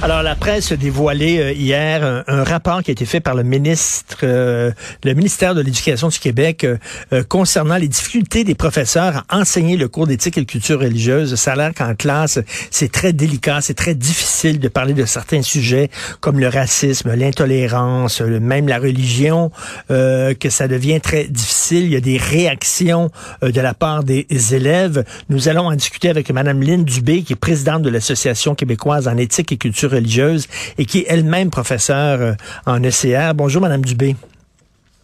Alors, la presse a dévoilé euh, hier un, rapport qui a été fait par le ministre, euh, le ministère de l'Éducation du Québec euh, concernant les difficultés des professeurs à enseigner le cours d'éthique et de culture religieuse. Ça a l'air qu'en classe, c'est très délicat, c'est très difficile de parler de certains sujets comme le racisme, l'intolérance, même la religion, que ça devient très difficile. Il y a des réactions de la part des élèves. Nous allons en discuter avec Mme Lynne Dubé, qui est présidente de l'Association québécoise en éthique et culture religieuse et qui est elle-même professeure euh, en ECR. Bonjour, Madame Dubé.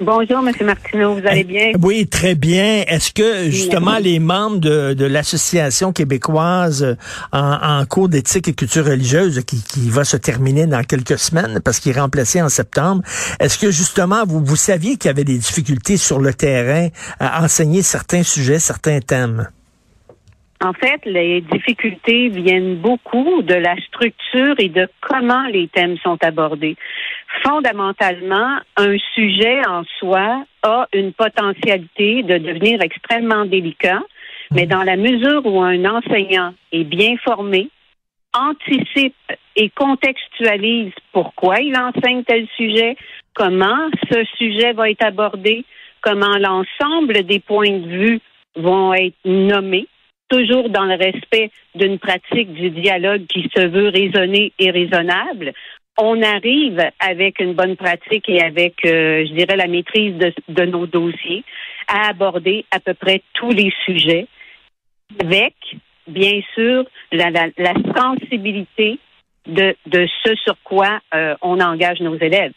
Bonjour, M. Martineau, vous allez eh, bien? Oui, très bien. Est-ce que justement les membres de, l'Association québécoise euh, en, cours d'éthique et culture religieuse, qui, va se terminer dans quelques semaines parce qu'il est remplacé en septembre, est-ce que justement vous, vous saviez qu'il y avait des difficultés sur le terrain à enseigner certains sujets, certains thèmes? En fait, les difficultés viennent beaucoup de la structure et de comment les thèmes sont abordés. Fondamentalement, un sujet en soi a une potentialité de devenir extrêmement délicat, mais dans la mesure où un enseignant est bien formé, anticipe et contextualise pourquoi il enseigne tel sujet, comment ce sujet va être abordé, comment l'ensemble des points de vue vont être nommés, toujours dans le respect d'une pratique du dialogue qui se veut raisonné et raisonnable, on arrive avec une bonne pratique et avec, euh, je dirais, la maîtrise de, nos dossiers à aborder à peu près tous les sujets avec, bien sûr, la, sensibilité de, ce sur quoi euh, on engage nos élèves.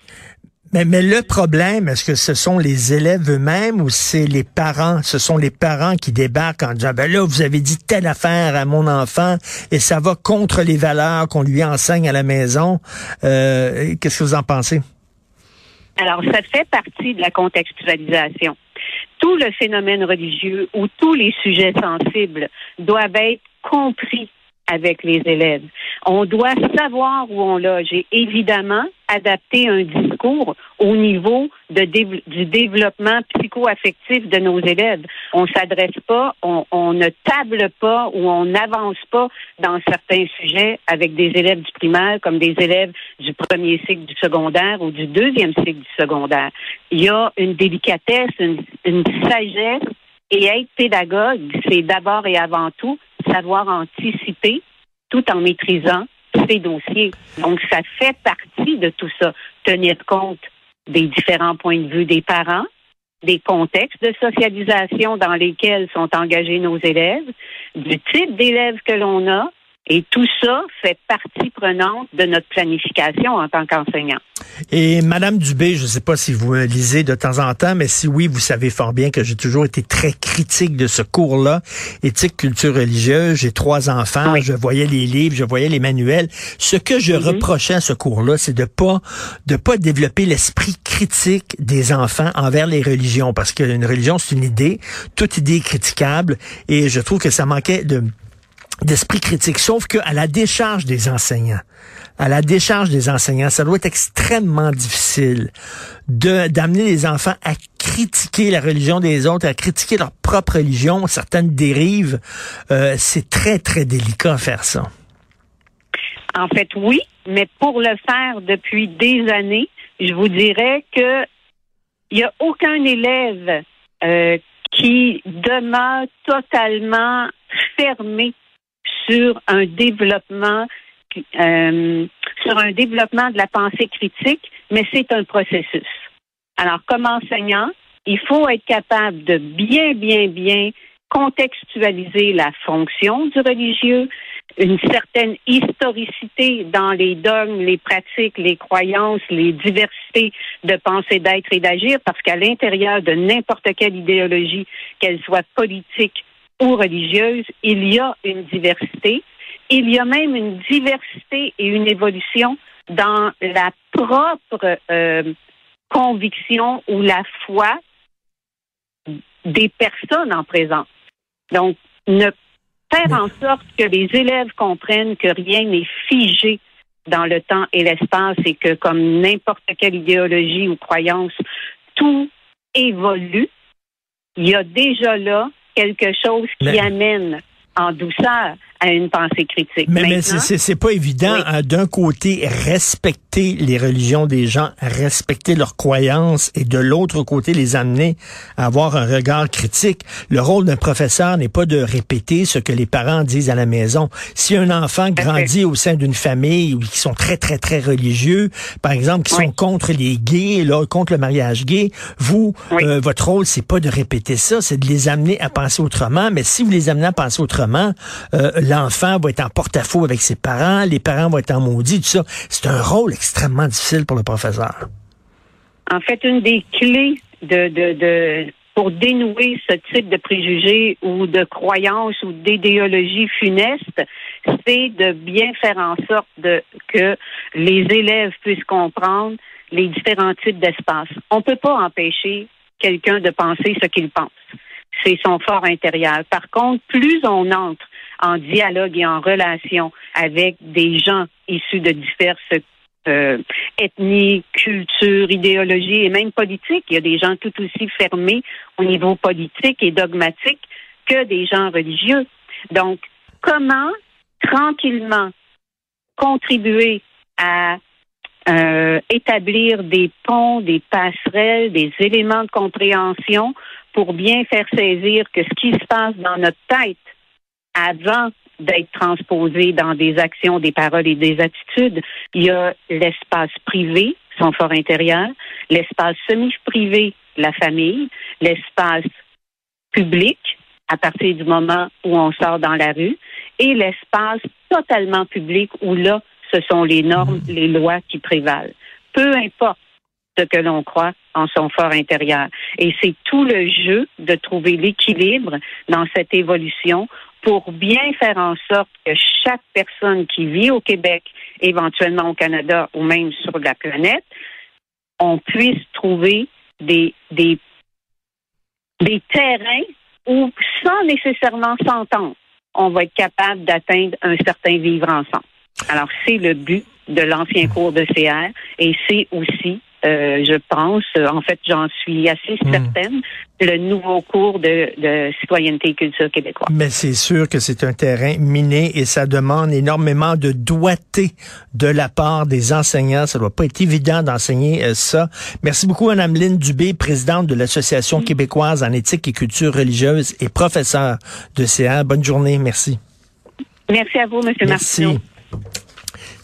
Mais, le problème, est-ce que ce sont les élèves eux-mêmes ou c'est les parents? Ce sont les parents qui débarquent en disant, ben là, vous avez dit telle affaire à mon enfant et ça va contre les valeurs qu'on lui enseigne à la maison. Euh, Qu'est-ce que vous en pensez? Alors, ça fait partie de la contextualisation. Tout le phénomène religieux ou tous les sujets sensibles doivent être compris avec les élèves. On doit savoir où on loge et évidemment adapter un discours au niveau du développement psycho-affectif de nos élèves. On s'adresse pas, on, on, ne table pas ou on n'avance pas dans certains sujets avec des élèves du primaire comme des élèves du premier cycle du secondaire ou du deuxième cycle du secondaire. Il y a une délicatesse, une, une sagesse et être pédagogue, c'est d'abord et avant tout savoir anticiper tout en maîtrisant dossiers. Donc, ça fait partie de tout ça, tenir compte des différents points de vue des parents, des contextes de socialisation dans lesquels sont engagés nos élèves, du type d'élèves que l'on a, et tout ça fait partie prenante de notre planification en tant qu'enseignant. Et Madame Dubé, je ne sais pas si vous me lisez de temps en temps, mais si oui, vous savez fort bien que j'ai toujours été très critique de ce cours-là, éthique, culture religieuse. J'ai trois enfants, je voyais les livres, je voyais les manuels. Ce que je mm-hmm. reprochais à ce cours-là, c'est de pas de pas développer l'esprit critique des enfants envers les religions, parce qu'une religion c'est une idée, toute idée est critiquable, et je trouve que ça manquait de d'esprit critique. Sauf qu'à la décharge des enseignants, à la décharge des enseignants, ça doit être extrêmement difficile de d'amener les enfants à critiquer la religion des autres, à critiquer leur propre religion, certaines dérives. Euh, c'est très, très délicat à faire ça. En fait, oui, mais pour le faire depuis des années, je vous dirais que il n'y a aucun élève euh, qui demeure totalement fermé sur un développement euh, sur un développement de la pensée critique, mais c'est un processus. Alors, comme enseignant, il faut être capable de bien, bien, bien contextualiser la fonction du religieux, une certaine historicité dans les dogmes, les pratiques, les croyances, les diversités de pensée, d'être et d'agir, parce qu'à l'intérieur de n'importe quelle idéologie, qu'elle soit politique ou religieuse, il y a une diversité. Il y a même une diversité et une évolution dans la propre euh, conviction ou la foi des personnes en présence. Donc, ne faire en sorte que les élèves comprennent que rien n'est figé dans le temps et l'espace et que comme n'importe quelle idéologie ou croyance, tout évolue. Il y a déjà là quelque chose qui amène en douceur à une pensée critique. Mais, mais c'est pas évident hein, d'un côté respecter les religions des gens, respecter leurs croyances et de l'autre côté les amener à avoir un regard critique. Le rôle d'un professeur n'est pas de répéter ce que les parents disent à la maison. Si un enfant grandit au sein d'une famille où ils sont très très très religieux, par exemple qui sont contre les gays, là, contre le mariage gay, vous euh, votre rôle c'est pas de répéter ça, c'est de les amener à penser autrement, mais si vous les amenez à penser autrement, euh, l'enfant va être en porte-à-faux avec ses parents, les parents vont être en maudit, tout ça. C'est un rôle extrêmement difficile pour le professeur. En fait, une des clés de, pour dénouer ce type de préjugés ou de croyances ou d'idéologies funestes, c'est de bien faire en sorte que les élèves puissent comprendre les différents types d'espace. On ne peut pas empêcher quelqu'un de penser ce qu'il pense. C'est son fort intérieur. Par contre, plus on entre en dialogue et en relation avec des gens issus de diverses euh, ethnies, cultures, idéologies et même politiques. Il y a des gens tout aussi fermés au niveau politique et dogmatique que des gens religieux. Donc, comment tranquillement contribuer à euh, établir des ponts, des passerelles, des éléments de compréhension pour bien faire saisir que ce qui se passe dans notre tête avant d'être transposé dans des actions, des paroles et des attitudes, il y a l'espace privé, son fort intérieur, l'espace semi-privé, la famille, l'espace public, à partir du moment où on sort dans la rue, et l'espace totalement public où là, ce sont les normes, mmh. les lois qui prévalent. Peu importe ce que l'on croit en son fort intérieur. Et c'est tout le jeu de trouver l'équilibre dans cette évolution pour bien faire en sorte que chaque personne qui vit au Québec, éventuellement au Canada ou même sur la planète, on puisse trouver des, des, des terrains où, sans nécessairement s'entendre, on va être capable d'atteindre un certain vivre ensemble. Alors, c'est le but de l'ancien cours de CR et c'est aussi euh, je pense, en fait, j'en suis assez hmm. certaine, le nouveau cours de, citoyenneté et culture québécoise. Mais c'est sûr que c'est un terrain miné et ça demande énormément de doigté de la part des enseignants. Ça doit pas être évident d'enseigner euh, ça. Merci beaucoup, Mme Lynne Dubé, présidente de l'Association québécoise en éthique et culture religieuse et professeure de CA. Bonne journée. Merci. Merci à vous, M. Merci.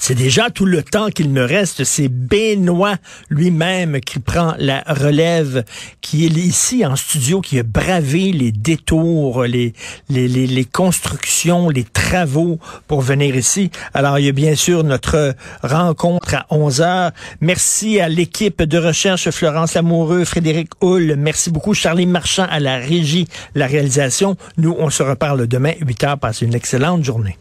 C'est déjà tout le temps qu'il me reste. C'est Benoît lui-même qui prend la relève, qui est ici en studio, qui a bravé les détours, les, les, les, les constructions, les travaux pour venir ici. Alors, il y a bien sûr notre rencontre à 11 heures. Merci à l'équipe de recherche, Florence Amoureux, Frédéric Hull. Merci beaucoup, Charlie Marchand à la régie, la réalisation. Nous, on se reparle demain, 8 heures. Passez une excellente journée.